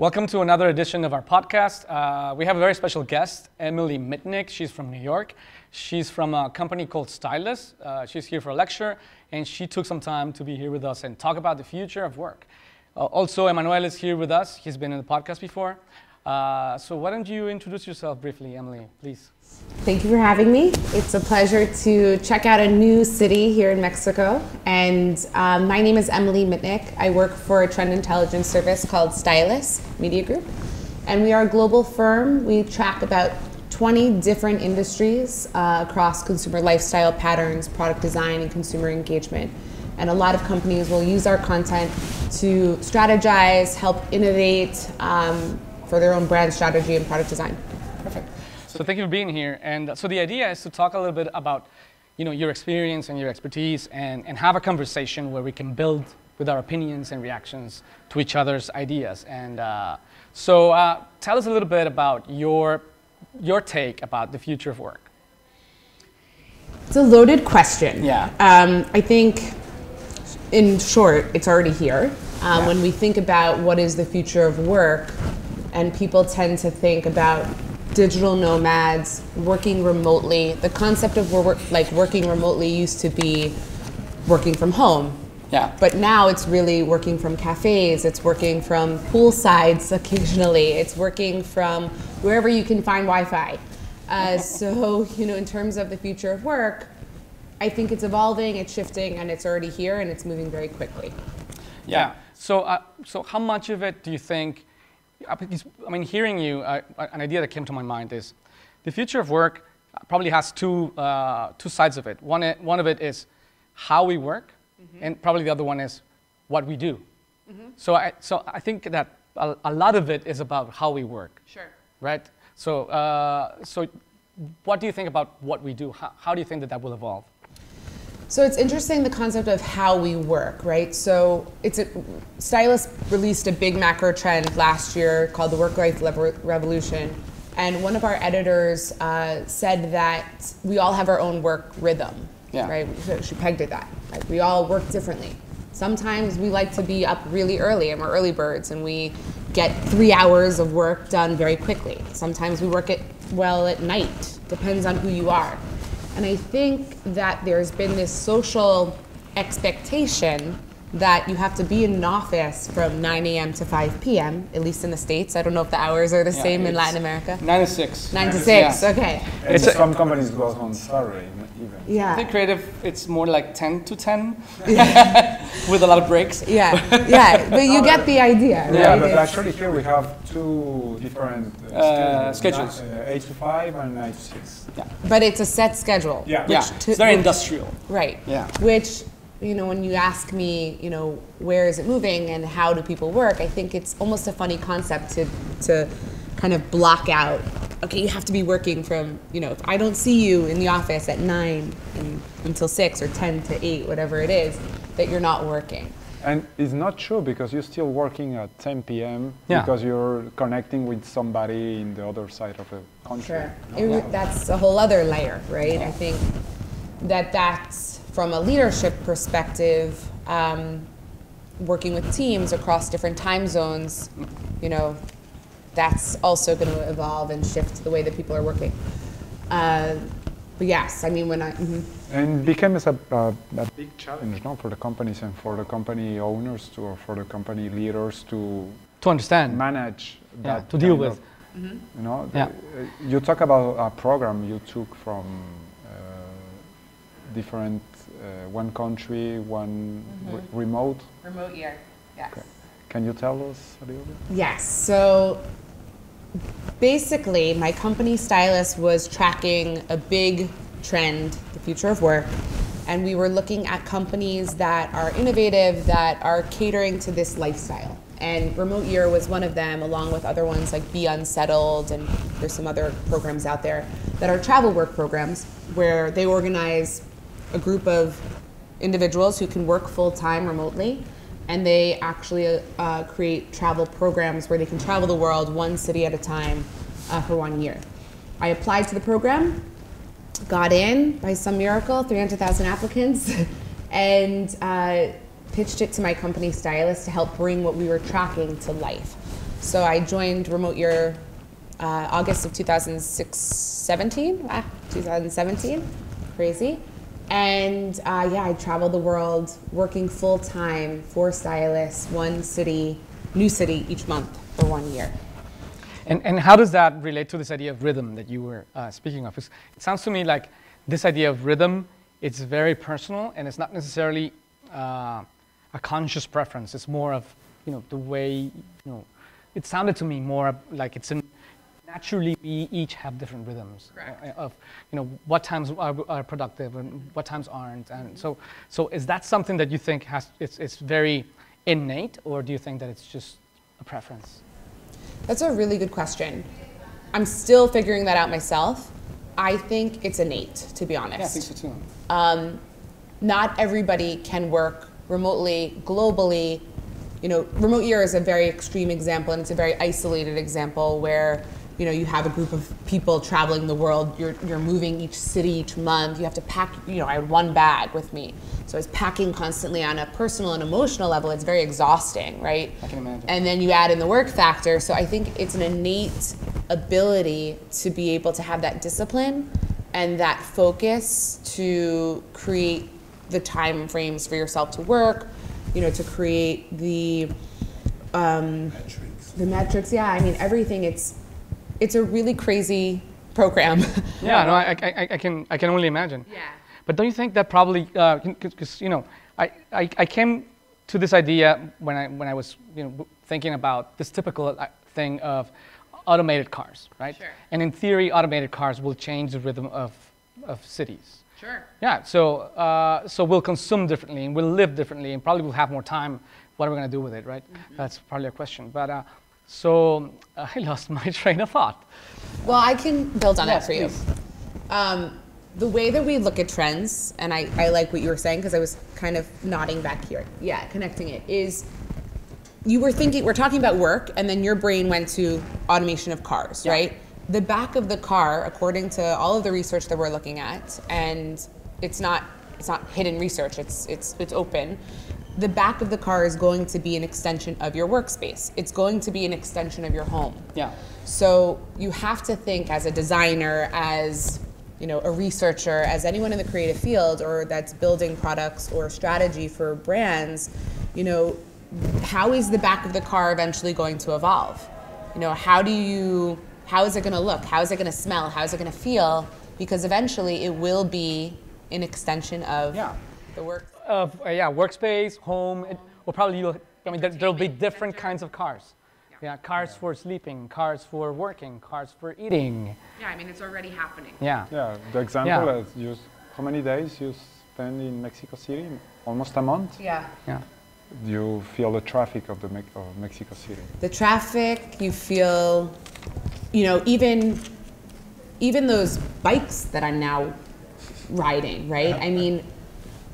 Welcome to another edition of our podcast. Uh, we have a very special guest, Emily Mitnick. She's from New York. She's from a company called Stylus. Uh, she's here for a lecture, and she took some time to be here with us and talk about the future of work. Uh, also, Emmanuel is here with us. He's been in the podcast before. Uh, so, why don't you introduce yourself briefly, Emily, please? Thank you for having me. It's a pleasure to check out a new city here in Mexico. And um, my name is Emily Mitnick. I work for a trend intelligence service called Stylus Media Group. And we are a global firm. We track about 20 different industries uh, across consumer lifestyle patterns, product design, and consumer engagement. And a lot of companies will use our content to strategize, help innovate um, for their own brand strategy and product design. So thank you for being here. And so the idea is to talk a little bit about, you know, your experience and your expertise, and, and have a conversation where we can build with our opinions and reactions to each other's ideas. And uh, so, uh, tell us a little bit about your your take about the future of work. It's a loaded question. Yeah. Um, I think, in short, it's already here. Um, Yeah. When we think about what is the future of work, and people tend to think about digital nomads working remotely. The concept of work, like working remotely used to be working from home. Yeah. But now it's really working from cafes, it's working from poolsides occasionally, it's working from wherever you can find Wi Fi. Uh, so, you know, in terms of the future of work, I think it's evolving, it's shifting, and it's already here and it's moving very quickly. Yeah. So, uh, so how much of it do you think? I mean, hearing you, uh, an idea that came to my mind is the future of work probably has two uh, two sides of it. One, one of it is how we work, and probably the other one is what we do. So, I, so I think that a, a lot of it is about how we work, Sure. right? So, uh, so what do you think about what we do? How, how do you think that that will evolve? So it's interesting the concept of how we work, right? So it's a, Stylus released a big macro trend last year called the work-life revolution, and one of our editors uh, said that we all have our own work rhythm, Yeah. right? So she pegged it that. Right? We all work differently. Sometimes we like to be up really early and we're early birds and we get three hours of work done very quickly. Sometimes we work it well at night. Depends on who you are. And I think that there's been this social expectation that you have to be in an office from 9 a.m. to 5 p.m., at least in the States. I don't know if the hours are the Yeah, same in Latin America. Nine to six. 9 to Yeah. 6, okay. And It's a- some companies go on Saturday even. I Yeah. think creative, it's more like 10 to 10 with a lot of breaks. Yeah, yeah, but you get the idea, right? Yeah, but actually here we have two different uh, Uh, schedules. schedules. Uh, 8 to 5 and 9 to 6. but it's a set schedule. Yeah. Yeah, it's very industrial. Right. Yeah. Which, you know, when you ask me, you know, where is it moving and how do people work, I think it's almost a funny concept to, to kind of block out, okay, you have to be working from, you know, if I don't see you in the office at 9 and, until 6 or 10 to 8, whatever it is, that you're not working. And it's not true because you're still working at 10 p.m. Yeah. because you're connecting with somebody in the other side of the country. It- That's a whole other layer, right? I think that that's from a leadership perspective, um, working with teams across different time zones, you know, that's also going to evolve and shift the way that people are working. Uh, but yes, I mean, when I, mhm. And becomes a, a, a big challenge not for the companies and for the company owners to, or for the company leaders to To understand. manage Yeah, to deal with. of- you know Yeah. the- uh, you talk about a program you took from uh, different Uh, one country one re- mm-hmm. remote remote year, yes. can you tell us a little bit Yes. So basically, my company Stylus was tracking a big trend, the future of work, and we were looking at companies that are innovative, that are catering to this lifestyle. And Remote Year was one of them, along with other ones like Be Unsettled, and there's some other programs out there that are travel work programs where they organize a group of individuals who can work full time remotely, and they actually uh, create travel programs where they can travel the world one city at a time uh, for one year. I applied to the program, got in by some miracle, 300,000 applicants, and uh, pitched it to my company Stylus to help bring what we were tracking to life. So I joined Remote Year uh, August of 2006, 17, ah, 2017, crazy. And uh, yeah, I traveled the world working full time for Stylus, one city, new city each month for one year. And, and how does that relate to this idea of rhythm that you were uh, speaking of? It sounds to me like this idea of rhythm, it's very personal and it's not necessarily uh, a conscious preference. It's more of, you know, the way, you know, it sounded to me more like it's in, naturally we each have different rhythms Correct. uh, of, you know, what times are, are productive and what times aren't. And so, so is that something that you think has, it's, it's very innate or do you think that it's just a preference? That's a really good question. I'm still figuring that out myself. I think it's innate, to be honest. too. Um, not everybody can work remotely, globally. You know, remote year is a very extreme example, and it's a very isolated example where you know you have a group of people traveling the world. You're you're moving each city each month. You have to pack. You know, I had one bag with me, so I was packing constantly on a personal and emotional level. It's very exhausting, right? I can imagine. And then you add in the work factor. So I think it's an innate ability to be able to have that discipline and that focus to create the time frames for yourself to work, you know, to create the um, the metrics. Yeah, I mean everything. It's it's a really crazy program. Yeah, no, I, I, I- I can, I can only imagine. Yeah. But don't you think that probably, because you know, I, I, I came to this idea when I, when I was, you know, thinking about this typical uh, thing of automated cars, right? Sure. And in theory, automated cars will change the rhythm of, of cities. Sure. Yeah, so, uh, so we'll consume differently and we'll live differently and probably we'll have more time. What are we going to do with it, right? That's probably a question. But uh, so I lost my train of thought. Well, I can build on Yes, that for you. Um, the way that we look at trends, and I, I like what you were saying because I was kind of nodding back here. Yeah, connecting it is you were thinking, we're talking about work, and then your brain went to automation of cars, Yeah. right? The back of the car, according to all of the research that we're looking at, and it's not it's not hidden research, it's it's it's open. The back of the car is going to be an extension of your workspace. It's going to be an extension of your home. Yeah. So you have to think as a designer, as you know, a researcher, as anyone in the creative field or that's building products or strategy for brands, you know, how is the back of the car eventually going to evolve? You know, how do you how is it going to look? How is it going to smell? How is it going to feel? Because eventually it will be an extension of Yeah. the work. Of uh, yeah workspace home it, or probably you'll, i mean there, there'll be different kinds of cars yeah cars for sleeping cars for working cars for eating Yeah, I mean it's already happening. yeah Yeah, the example Yeah. is you, how many days you spend in Mexico City? Almost a month. Yeah. yeah You feel the traffic of the Me- of Mexico City. the traffic you feel you know even even those bikes that i'm now riding right i mean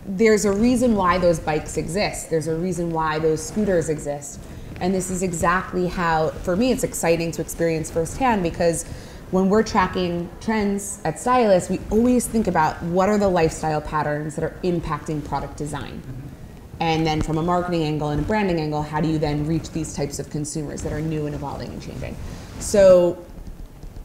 there's a reason why those bikes exist. There's a reason why those scooters exist. And this is exactly how for me it's exciting to experience firsthand because when we're tracking trends at Stylus we always think about what are the lifestyle patterns that are impacting product design. And then from a marketing angle and a branding angle, how do you then reach these types of consumers that are new and evolving and changing? So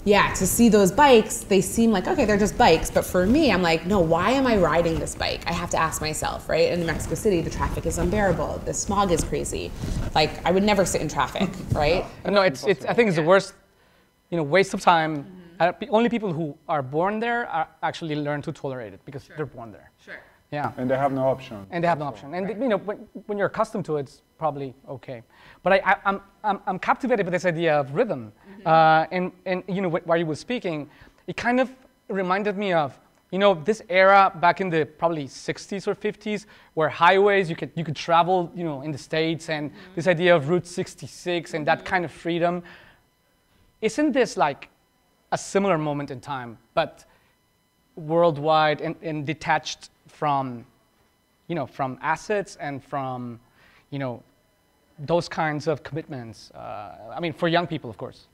yeah, to see those bikes, they seem like, okay, they're just bikes. But for me, I'm like, no, why am I riding this bike? I have to ask myself, right? In Mexico City, the traffic is unbearable. The smog is crazy. Like, I would never sit in traffic, right? Uh, no it's, it's i think it's the worst you know waste of time uh, pe- only people who are born there are actually learn to tolerate it because they're born there Sure. yeah And they have no option. and they have no option. And you know, when, when you're accustomed to it, it's probably okay. But I, I, I'm, I'm, I'm captivated by this idea of rhythm. Uh, and, and you know, while you were speaking, it kind of reminded me of you know this era back in the probably 60s or 50s, where highways you could you could travel you know in the states, and this idea of Route 66 and that kind of freedom. Isn't this like a similar moment in time, but worldwide and, and detached from, you know, from assets and from, you know, those kinds of commitments. Uh, I mean, for young people, of course.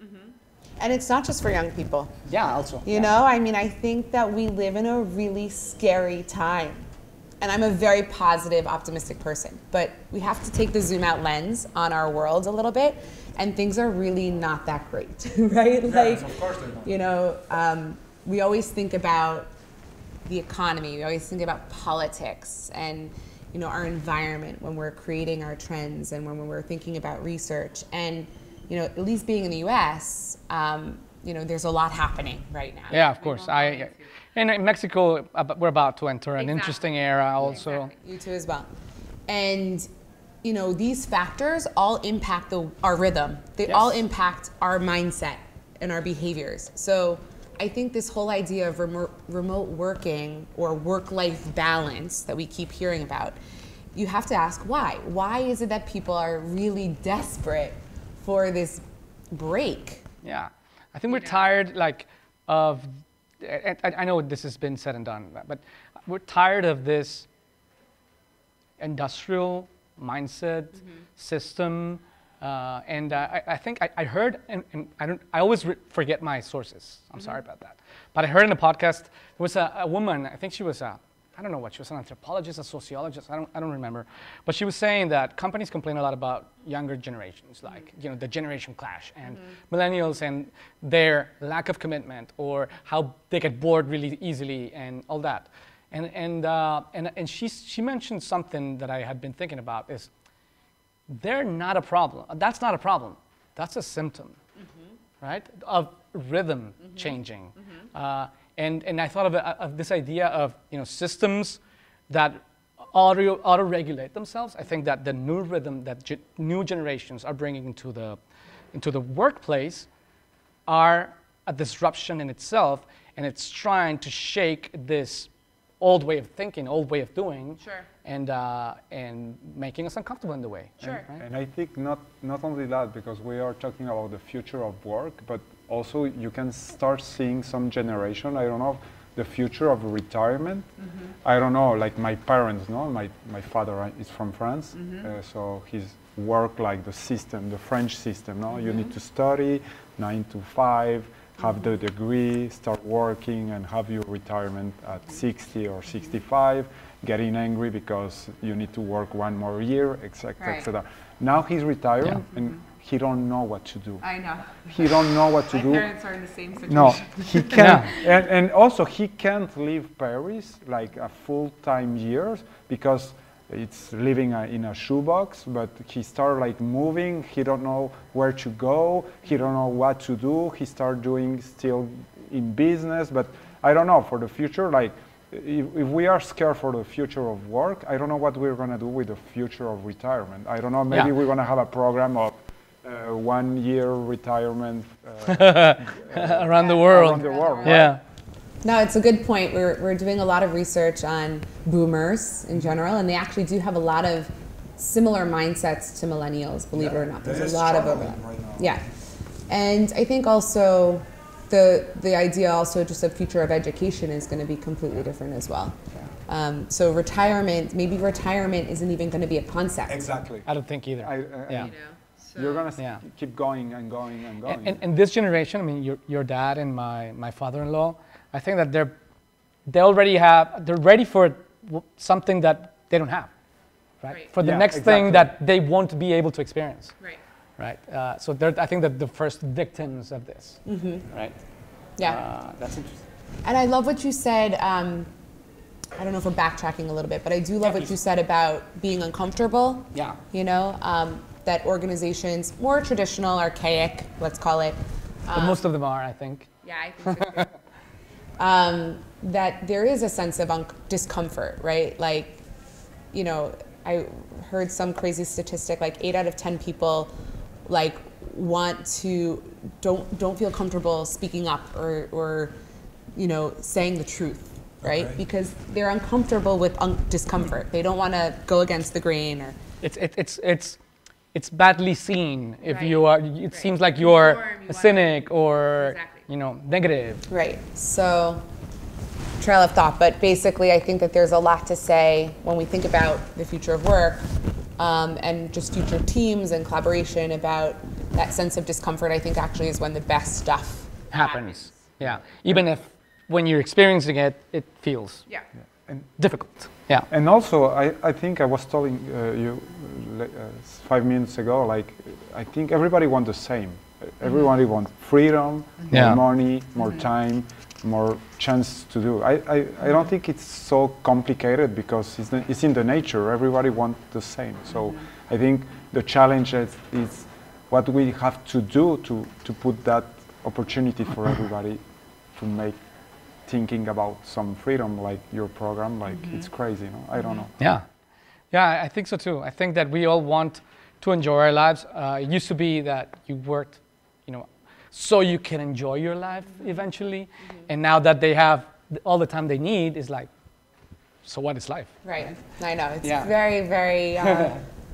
And it's not just for young people. Yeah, also. You know, I mean, I think that we live in a really scary time. And I'm a very positive, optimistic person. But we have to take the zoom out lens on our world a little bit and things are really not that great, right? Yes, of course they don't. You know, um, we always think about the economy. We always think about politics and you know our environment when we're creating our trends and when we're thinking about research. And you know, at least being in the U.S., um, you know, there's a lot happening right now. Yeah, of course. I, and in Mexico, we're about to enter an Exactly. interesting era also. Exactly. You too as well. And you know, these factors all impact the, our rhythm. They all impact our mindset and our behaviors. So I think this whole idea of remote, remote working or work-life balance that we keep hearing about, you have to ask why. Why is it that people are really desperate for this break? Yeah, I think we're tired, like, of. I, I I know this has been said and done, but we're tired of this industrial mindset mm-hmm. system. Uh, and uh, I, I think I, I heard, and, and I don't. I always forget my sources. I'm sorry about that. But I heard in a podcast there was a, a woman. I think she was a. I don't know what she was, an anthropologist, a sociologist. I don't. I don't remember. But she was saying that companies complain a lot about younger generations, like you know the generation clash, and millennials and their lack of commitment, or how they get bored really easily, and all that. And and uh, and and she she mentioned something that I had been thinking about is they're not a problem. That's not a problem. That's a symptom, right? Of rhythm changing. Uh, and, and I thought of, a- of this idea of you know, systems that auto, auto-regulate themselves. I think that the new rhythm that ge- new generations are bringing into the, into the workplace are a disruption in itself, and it's trying to shake this old way of thinking, old way of doing, Sure. And, uh, and making us uncomfortable in the way. Sure. Right? And I think not, not only that, because we are talking about the future of work, but also you can start seeing some generation, I don't know, the future of retirement. I don't know, like my parents, no? My, my father uh, is from France, uh, so he's work like the system, the French system, no? You need to study, nine to five, have the degree, start working and have your retirement at 60 or 65, getting angry because you need to work one more year, etc., Right. etc. Now he's retiring and he don't know what to do. I know. He don't know what to do. parents are in the same situation. No, he can't. And, and also, he can't leave Paris like a full time years because it's living uh, in a shoebox. But he start like moving. He don't know where to go. He don't know what to do. He start doing still in business. But I don't know for the future. Like, if, if we are scared for the future of work, I don't know what we're gonna do with the future of retirement. I don't know. Maybe Yeah. we're gonna have a program of uh, one year retirement. Uh, Around the world. around the world. right? Yeah. No, it's a good point. We're, we're doing a lot of research on boomers in general, and they actually do have a lot of similar mindsets to millennials, believe it or not. There's a lot of struggling overlap. right. Yeah. And I think also the, the idea also just of future of education is going to be completely different as well. Um, so retirement, maybe retirement isn't even going to be a concept. Exactly. I don't think either. I, uh, yeah. You're gonna Yeah. keep going and going and going. And, and, and this generation, I mean, your, your dad and my, my father-in-law, I think that they're, they already have, they're ready for something that they don't have, right? Right. For the Yeah, next thing that they won't be able to experience, Right. Right? Uh, so they're, I think that the first victims of this, right? Yeah. Uh, that's interesting. And I love what you said. Um, I don't know if we're backtracking a little bit, but I do love what you said about being uncomfortable. Yeah. You know, um, that organizations, more traditional, archaic, let's call it. But most of them are, I think. Yeah, I think so. um, that there is a sense of un- discomfort, right? Like, you know, I heard some crazy statistic like eight out of ten people, like, want to don't don't feel comfortable speaking up or or, you know, saying the truth, right? Okay. Because they're uncomfortable with un- discomfort. They don't want to go against the grain or. It's, it, it's, it's, it's badly seen if Right. you are, it Right. seems like you're you a cynic or, Exactly. you know, negative. Right. So, trail of thought. But basically, I think that there's a lot to say when we think about the future of work um, and just future teams and collaboration about that sense of discomfort. I think actually is when the best stuff happens. Yeah. Even if when you're experiencing it, it feels. Yeah. And- difficult. Yeah. And also, I, I think I was telling uh, you uh, uh, five minutes ago, like, I think everybody wants the same. Everybody wants freedom, Yeah. more money, more time, more chance to do. I, I, I don't think it's so complicated because it's, the, it's in the nature. Everybody wants the same. So mm-hmm. I think the challenge is, is what we have to do to, to put that opportunity for everybody to make thinking about some freedom like your program like mm-hmm. it's crazy no i don't mm-hmm. know Yeah, yeah, I- I think so too. I think that we all want to enjoy our lives. Uh, it used to be that you worked, you know, so you can enjoy your life eventually, and now that they have all the time they need, is like, so what is life? Right. I know. It's Yeah. very, very. Uh,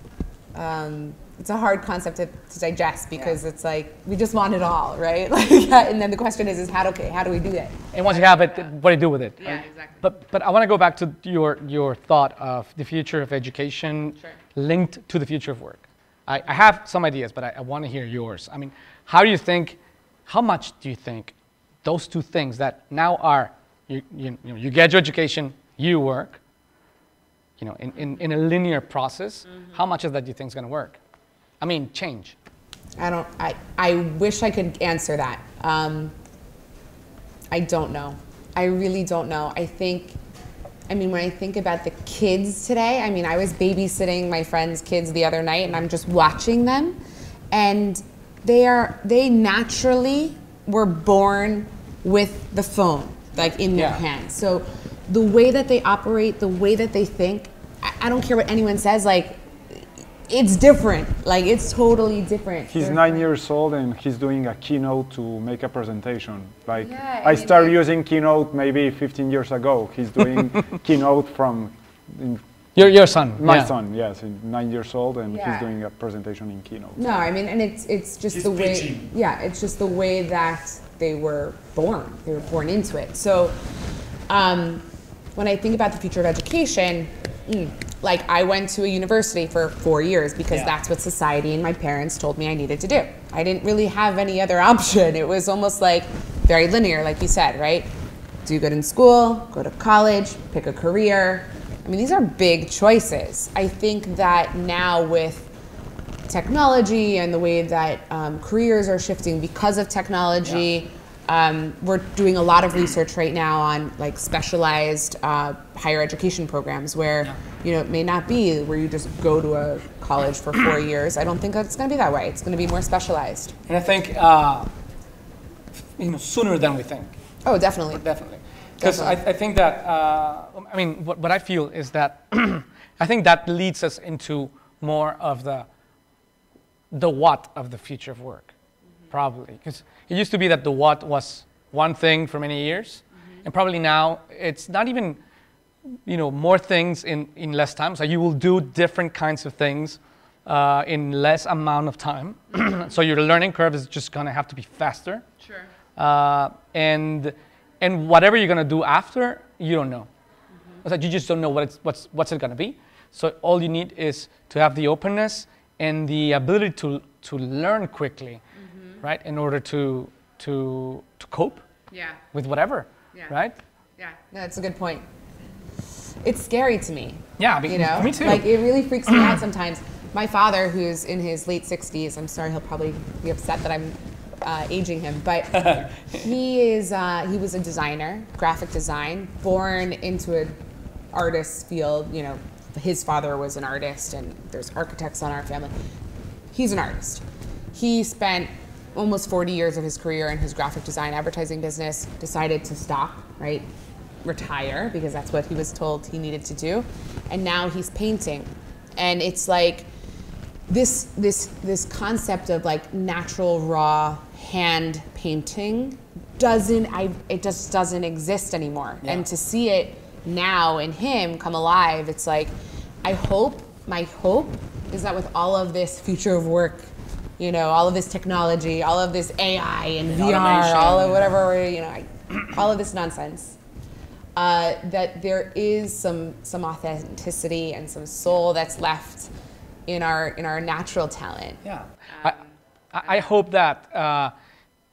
um, it's a hard concept to, to digest because it's like we just want it all, right? Like, and then the question is, is how do okay, how do we do that? And once you have it, what do you do with it? Yeah, right? exactly. But but I want to go back to your your thought of the future of education Sure. linked to the future of work. I, I have some ideas, but I, I want to hear yours. I mean, how do you think? How much do you think those two things that now are you you, you, know, you get your education, you work. You know, in, in, in a linear process, how much of that do you think is going to work? I mean, change. I don't. I I wish I could answer that. Um, I don't know. I really don't know. I think. I mean, when I think about the kids today, I mean, I was babysitting my friends' kids the other night, and I'm just watching them, and they are they naturally were born with the phone like in their Yeah. hand. So the way that they operate, the way that they think, I, I don't care what anyone says. Like it's different. Like it's totally different. he's They're- nine years old and he's doing a keynote to make a presentation like Yeah, I i mean, started like- using keynote maybe 15 years ago he's doing keynote from in Your, your son. my yeah. son yes he's nine years old and Yeah. he's doing a presentation in keynote No, I mean, and it's it's just He's the way. pitching. Yeah, it's just the way that they were born. They were born into it. So, um, when I think about the future of education, mm, like I went to a university for four years because Yeah. that's what society and my parents told me I needed to do. I didn't really have any other option. It was almost like very linear, like you said, right? Do good in school, go to college, pick a career. I mean, these are big choices. I think that now with technology and the way that um, careers are shifting because of technology. Um, we're doing a lot of research right now on like specialized uh, higher education programs where you know it may not be where you just go to a college for four years. I don't think it's going to be that way. It's going to be more specialized. And I think, uh, you know, sooner than we think. Oh, definitely. Definitely. Because I, I think that, uh, I mean, what, what I feel is that I think that leads us into more of the, the what of the future of work, probably. Because it used to be that the what was one thing for many years, and probably now it's not even, you know, more things in, in less time. So you will do different kinds of things uh, in less amount of time. so your learning curve is just going to have to be faster. Sure. Uh, and and whatever you're gonna do after, you don't know. It's like you just don't know what it's, what's what's it gonna be. So all you need is to have the openness and the ability to to learn quickly, mm-hmm. right? In order to to to cope Yeah. with whatever, Yeah. right? Yeah. No, that's a good point. It's scary to me. Yeah, I you know me too. like it really freaks me out sometimes my father who's in his late 60s i'm sorry he'll probably be upset that i'm uh, aging him but he is uh, he was a designer graphic design born into an artist field you know his father was an artist and there's architects on our family. He's an artist. He spent almost 40 years of his career in his graphic design advertising business decided to stop right retire because that's what he was told he needed to do and now he's painting. And it's like this this this concept of like natural raw hand painting doesn't I it just doesn't exist anymore Yeah. and to see it now in him come alive it's like I hope my hope is that with all of this future of work you know all of this technology all of this AI and, And VR all of whatever you know I, all of this nonsense uh, that there is some some authenticity and some soul that's left in our in our natural talent. Yeah. I, I I hope that uh,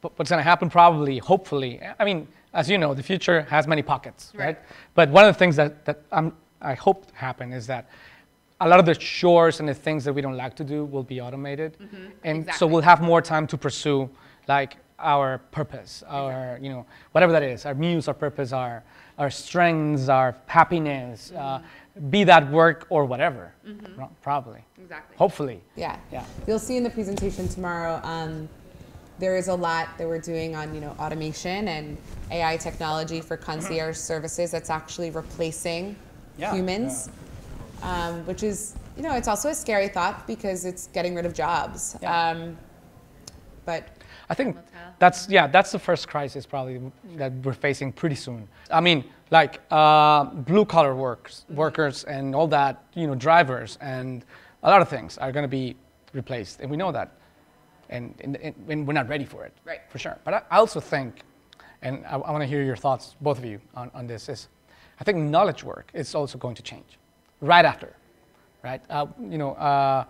what's going to happen, probably, hopefully, I mean, as you know, the future has many pockets, right? Right. But one of the things that, that I'm, I hope to happen is that a lot of the chores and the things that we don't like to do will be automated. And so Mm-hmm. Exactly. we'll have more time to pursue like our purpose, our, you know, whatever that is, our muse, our purpose, our, our strengths, our happiness, uh, be that work or whatever, Pro- probably. Exactly. Hopefully. Yeah. Yeah. You'll see in the presentation tomorrow. Um, there is a lot that we're doing on you know automation and AI technology for concierge services. That's actually replacing Yeah. humans, Um, which is you know it's also a scary thought because it's getting rid of jobs. Yeah. Um, but I think Time will tell. that's yeah, that's the first crisis probably that we're facing pretty soon. I mean, like uh, blue collar workers, workers, and all that, you know, drivers, and a lot of things are going to be replaced, and we know that, and, and, and we're not ready for it, Right. For sure. But I, also think, and I, I want to hear your thoughts, both of you, on, on this. Is I think knowledge work is also going to change, right after, right? Uh, you know,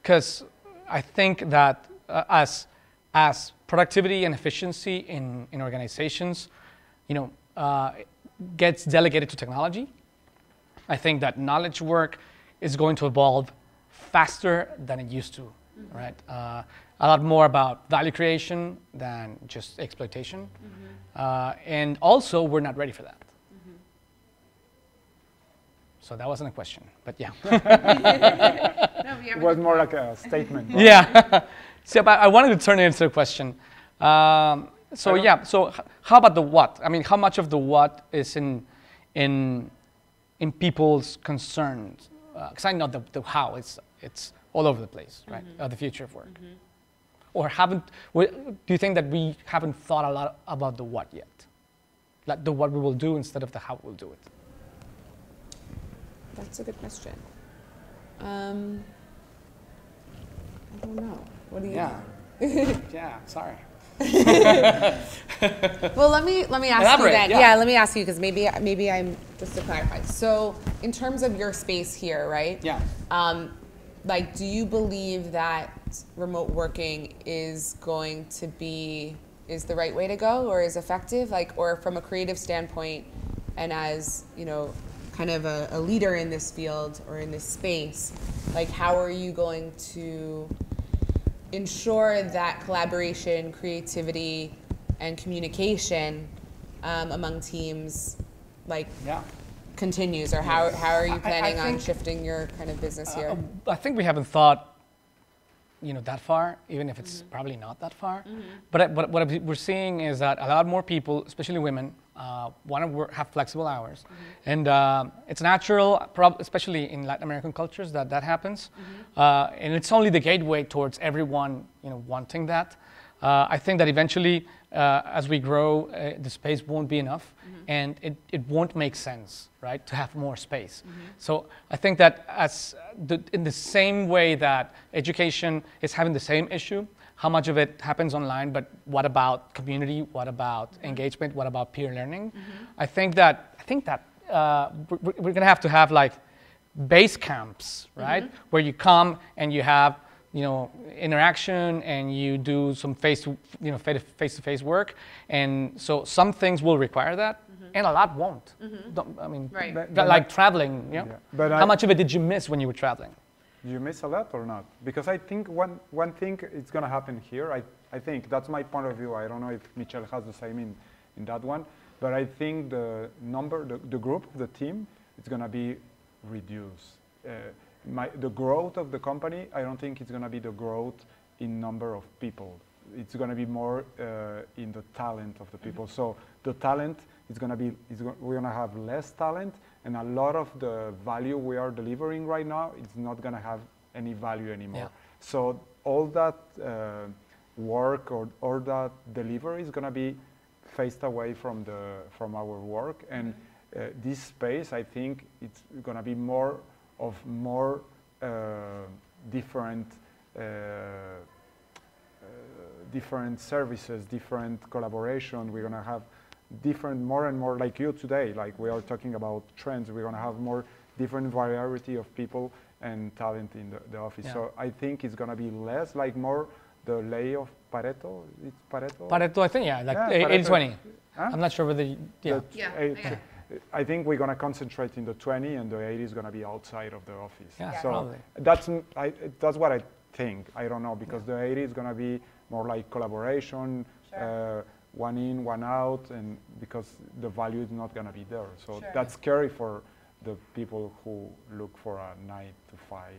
because I think that uh, as as productivity and efficiency in, in organizations, you know, uh, gets delegated to technology, I think that knowledge work is going to evolve faster than it used to, right? Uh, a lot more about value creation than just exploitation, uh, and also we're not ready for that. So that wasn't a question, but yeah. It was more like a statement. Yeah. So, but I wanted to turn it into a question. Um, so yeah. So how about the what? I mean, how much of the what is in in in people's concerns? Because I know the, the how. It's it's all over the place, right? Uh, the future of work. Or haven't? wh- Do you think that we haven't thought a lot about the what yet? Like the what we will do instead of the how we'll do it. that's a good question. Um, I don't know. What do you? yeah. Sorry. Well, let me let me ask Elaborate, you then. yeah. Yeah. let me ask you because maybe maybe I'm just to clarify. So, in terms of your space here, right? Yeah. Um, like, do you believe that remote working is going to be is the right way to go, or is effective? Like, or from a creative standpoint, and as you know, kind of a, a leader in this field or in this space, like, how are you going to ensure that collaboration, creativity, and communication um, among teams, like, Yeah. continues, or how, how are you I- I planning on think- shifting your kind of business here? Uh, I think we haven't thought, you know, that far, even if it's probably not that far. But, but what we're seeing is that a lot more people, especially women, uh, want to work, have flexible hours, and uh, it's natural, prob- especially in Latin American cultures, that that happens. Uh, and it's only the gateway towards everyone, you know, wanting that. Uh, I think that eventually, uh, as we grow, uh, the space won't be enough, and it, it won't make sense, right, to have more space. So I think that as the, in the same way that education is having the same issue, how much of it happens online, but what about community? What about engagement? What about peer learning? Mm-hmm. I think that I think that uh, we're, we're going to have to have like base camps, right? Mm-hmm. Where you come and you have, you know, interaction and you do some face to, you know, face to face work. And so some things will require that mm-hmm. and a lot won't. Don't- I mean, Right. But- but but like I- traveling, you know? Yeah. But How I- much of it did you miss when you were traveling? You miss a lot or not? Because I think one, one thing is going to happen here. I, I think that's my point of view. I don't know if Michel has the same in, in that one, but I think the number, the, the group, the team, is going to be reduced. Uh, my, the growth of the company, I don't think it's going to be the growth in number of people. It's going to be more uh, in the talent of the people. So the talent is going to be, go- we're going to have less talent, and a lot of the value we are delivering right now is not going to have any value anymore. Yeah. So all that uh, work or, or that delivery is going to be phased away from the from our work, and uh, this space, I think, it's going to be more of more uh, different. Uh, uh, different services, different collaboration. We're gonna have different, more and more like you today. Like we are talking about trends. We're gonna have more different variety of people and talent in the, the office. Yeah. So I think it's gonna be less like more the lay of Pareto. It's Pareto. Pareto, I think, yeah, like Yeah, 80 20. Huh? I'm not sure whether, you, yeah. That Yeah, eight- I. I think we're going to concentrate in the 20 and the 80 is going to be outside of the office. Yeah, so probably. that's, n- I, that's what I think. I don't know because the 80 is going to be more like collaboration, uh, one in, one out, and because the value is not going to be there. So Sure. that's scary for the people who look for a nine to five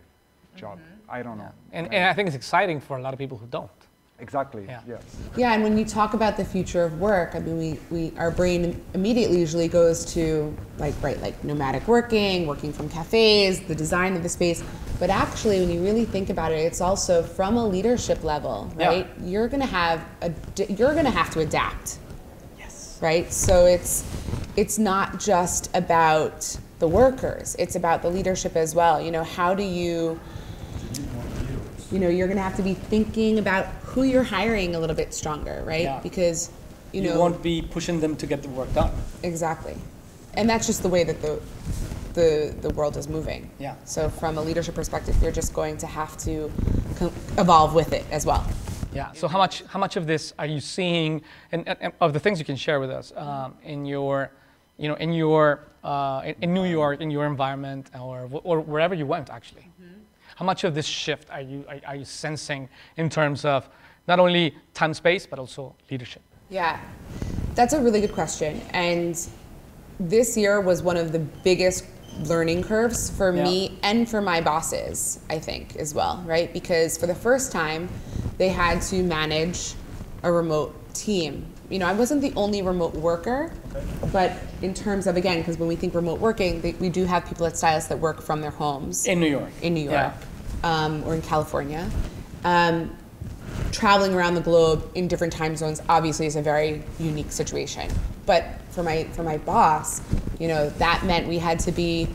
job. Mm-hmm. I don't know. And, and I think it's exciting for a lot of people who don't. Exactly. Yeah. Yes. Yeah, and when you talk about the future of work, I mean, we, we our brain immediately usually goes to like right, like nomadic working, working from cafes, the design of the space. But actually, when you really think about it, it's also from a leadership level, Yeah. right? You're gonna have a, you're gonna have to adapt, Yes. right? So it's it's not just about the workers; it's about the leadership as well. You know, how do you you know you're going to have to be thinking about who you're hiring a little bit stronger right Yeah. because you You, know won't be pushing them to get the work done. exactly and that's just the way that the the the world is moving Yeah. so from a leadership perspective you're just going to have to co- evolve with it as well Yeah. So how much how much of this are you seeing, and, and, and of the things you can share with us um, in your, you know, in your uh, in, in New York, in your environment, or or wherever you went actually? How much of this shift are you are, are you sensing in terms of not only time space but also leadership? Yeah, that's a really good question. And this year was one of the biggest learning curves for Yeah. me and for my bosses, I think, as well, right? Because for the first time, they had to manage a remote team. You know, I wasn't the only remote worker, but in terms of, again, because when we think remote working, they, we do have people at Stylus that work from their homes In New York. in New Yeah. York um, or in California. Um, traveling around the globe in different time zones obviously is a very unique situation. But for my for my boss, you know, that meant we had to be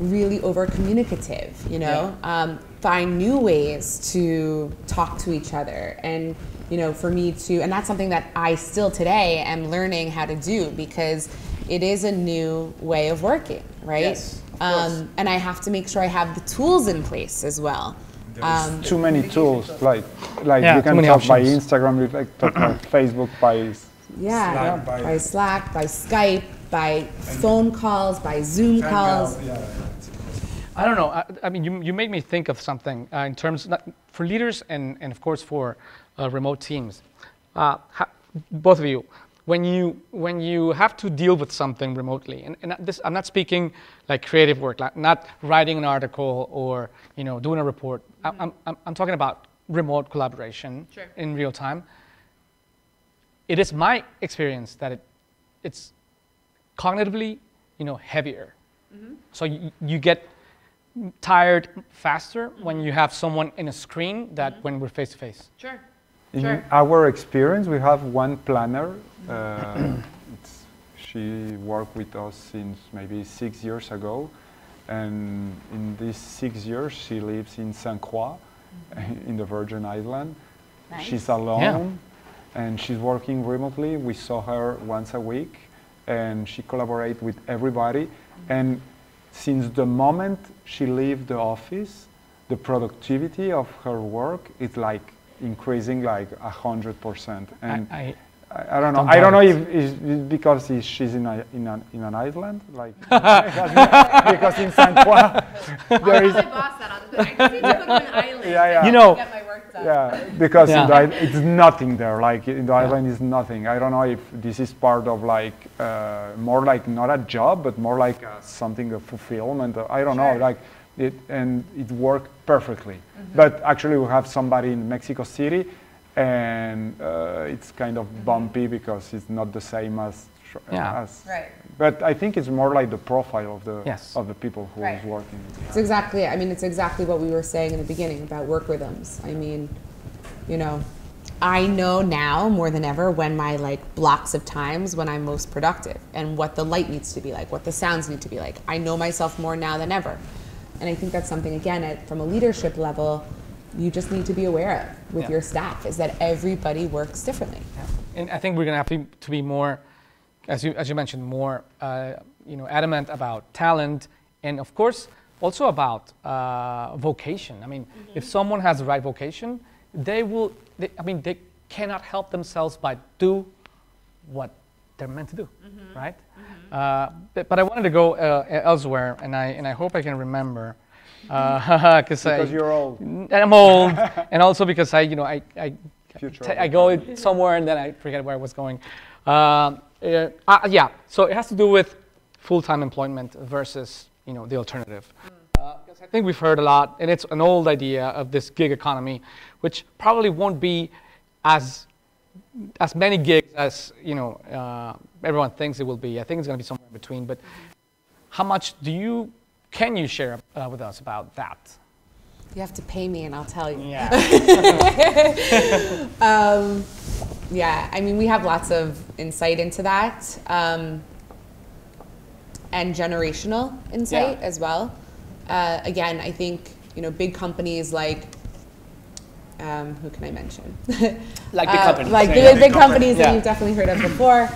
really over communicative. You know, um, find new ways to talk to each other and. You know, for me to, and that's something that I still today am learning how to do because it is a new way of working, right? Yes. Um, and I have to make sure I have the tools in place as well. Um, Too many tools, like like Yeah, you can many talk by. Instagram, you like talk by Facebook, by yeah, Slack, by- by Slack, by Skype, by phone calls, by Zoom calls. Yeah, I don't know. I, I mean, you, you made me think of something uh, in terms not, for leaders and, and of course for uh, remote teams. Uh, ha, both of you, when you when you have to deal with something remotely, and, and this I'm not speaking like creative work, like not writing an article or you know doing a report. Mm-hmm. I, I'm, I'm I'm talking about remote collaboration Sure. in real time. It is my experience that it it's cognitively you know heavier. Mm-hmm. So you, you get tired faster when mm-hmm. you have someone in a screen that when we're face to face. Sure. In our experience, we have one planner. Uh, it's, she worked with us since maybe six years ago, and in these six years, she lives in Saint Croix, in the Virgin Islands. She's alone, and she's working remotely. We saw her once a week, and she collaborates with everybody. And since the moment she leaves the office, the productivity of her work is like increasing like a hundred percent. And I, I, I, I don't know. don't I don't know doubt if it's it's because it's- she's in a, in, an in an island, like because in Saint Croix there is boss that. I just need to go to an island. yeah yeah You know- get my work done. yeah because in the, it's nothing there. Like in the island is nothing. I don't know if this is part of like uh, more like not a job, but more like uh, something of fulfillment. uh, I don't know. Like it and it worked perfectly. But actually, we have somebody in Mexico City, and uh, it's kind of bumpy because it's not the same as. tr- Yeah. as Right. But I think it's more like the profile of the Yes. of the people who Right. working. It's exactly. I mean, it's exactly what we were saying in the beginning about work rhythms. I mean, you know, I know now more than ever when my like blocks of times when I'm most productive and what the light needs to be like, what the sounds need to be like. I know myself more now than ever, and I think that's something again at, from a leadership level, you just need to be aware of with Yeah. your staff is that everybody works differently. and I think we're going to have to, be more, as you, as you mentioned, more uh, you know, adamant about talent and, of course, also about uh, vocation. I mean, if someone has the right vocation, they will, they, I mean, they cannot help themselves but do what they're meant to do, right? Uh, but, but I wanted to go uh, elsewhere, and I and I hope I can remember, uh, Because I, you're old. I'm old, and also because I, you know, I, I, Future t- of I go somewhere and then I forget where I was going. Um, uh, uh, yeah, so it has to do with full-time employment versus, you know, the alternative. Uh, 'cause I think we've heard a lot, and it's an old idea of this gig economy, which probably won't be as as many gigs as you know uh, everyone thinks it will be. I think it's going to be somewhere in between. But how much do you can you share uh, with us about that? You have to pay me and I'll tell you. Yeah. Um, yeah, I mean, we have lots of insight into that um, and generational insight Yeah. as well. Uh, again, I think, you know, big companies like, um, who can I mention? Like big Uh. Like Yeah, big, yeah. big companies that you've definitely heard of before.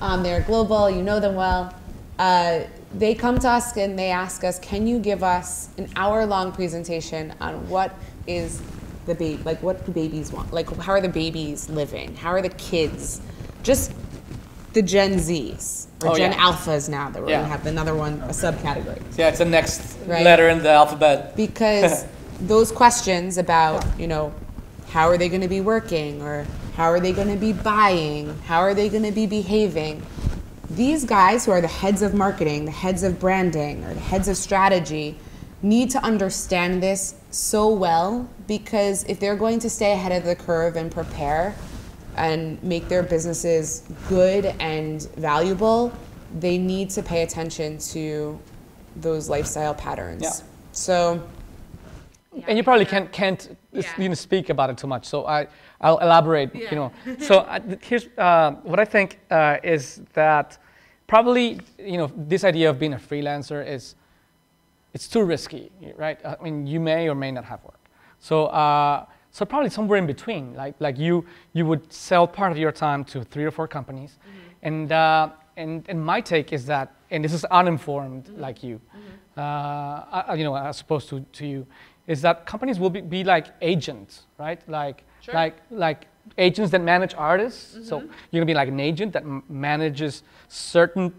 Um, they're global, you know them well. Uh, they come to us and they ask us, can you give us an hour long presentation on what is the baby, like what do babies want? Like how are the babies living? How are the kids? Just the Gen Zs or Oh, Gen yeah. Alphas now that we're Yeah. gonna have another one, a subcategory Yeah, it's the next Right. letter in the alphabet. because those questions about you know how are they going to be working? Or how are they going to be buying? How are they going to be behaving? These guys who are the heads of marketing the heads of branding or the heads of strategy need to understand this so well because if they're going to stay ahead of the curve and prepare and make their businesses good and valuable they need to pay attention to those lifestyle patterns. Yeah. so and you probably can't can't s- Yeah. you know speak about it too much. So I I'll elaborate. You know. So I, here's uh, what I think uh, is that probably you know this idea of being a freelancer is it's too risky, right? I mean, you may or may not have work. So uh, so probably somewhere in between, like like you you would sell part of your time to three or four companies, and uh, and and my take is that, and this is uninformed like you, uh, uh, you know, as opposed to to you, is that companies will be, be like agents, right? Like like like agents that manage artists. So you're gonna be like an agent that m- manages certain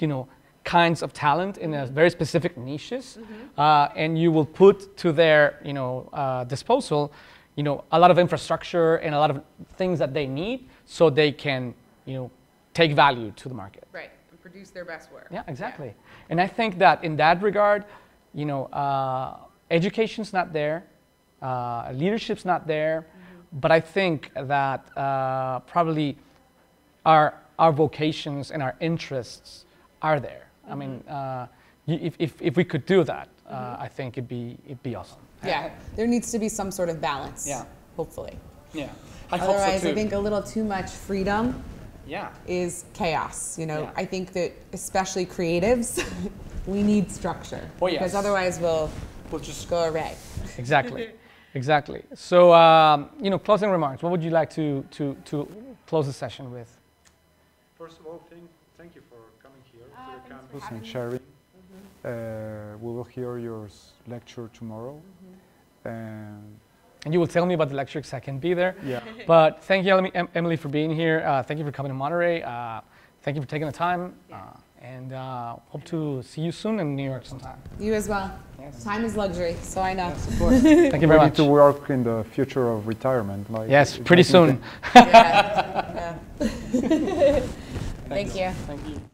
you know, kinds of talent in a very specific niches, uh, and you will put to their, you know, uh, disposal, you know, a lot of infrastructure and a lot of things that they need, so they can, you know, take value to the market. right and produce their best work Yeah, exactly. And I think that in that regard, you know, uh, education's not there, uh, leadership's not there, but I think that uh, probably our our vocations and our interests are there. I mean, uh, if, if if we could do that, uh, I think it'd be it'd be awesome. yeah there needs to be some sort of balance Yeah. hopefully Yeah. I otherwise i think a little too much freedom Yeah. is chaos you know Yeah. i think that especially creatives we need structure Oh, yes. because otherwise we'll We'll just go array Exactly. Exactly. So, um, you know, closing remarks. What would you like to, to, to close the session with? First of all, thank, thank you for coming here to the campus and sharing. Uh, we will hear your lecture tomorrow. And And you will tell me about the lecture because I can be there. yeah, But thank you, Emily, for being here. Uh, thank you for coming to Monterey. Uh, thank you for taking the time. Uh, and uh, hope to see you soon in New York sometime. you as well Yes. time is luxury so i know Thank you very ready much. to work in the future of retirement. Like Yes, pretty soon. Yeah. Yeah. thank you Thank you.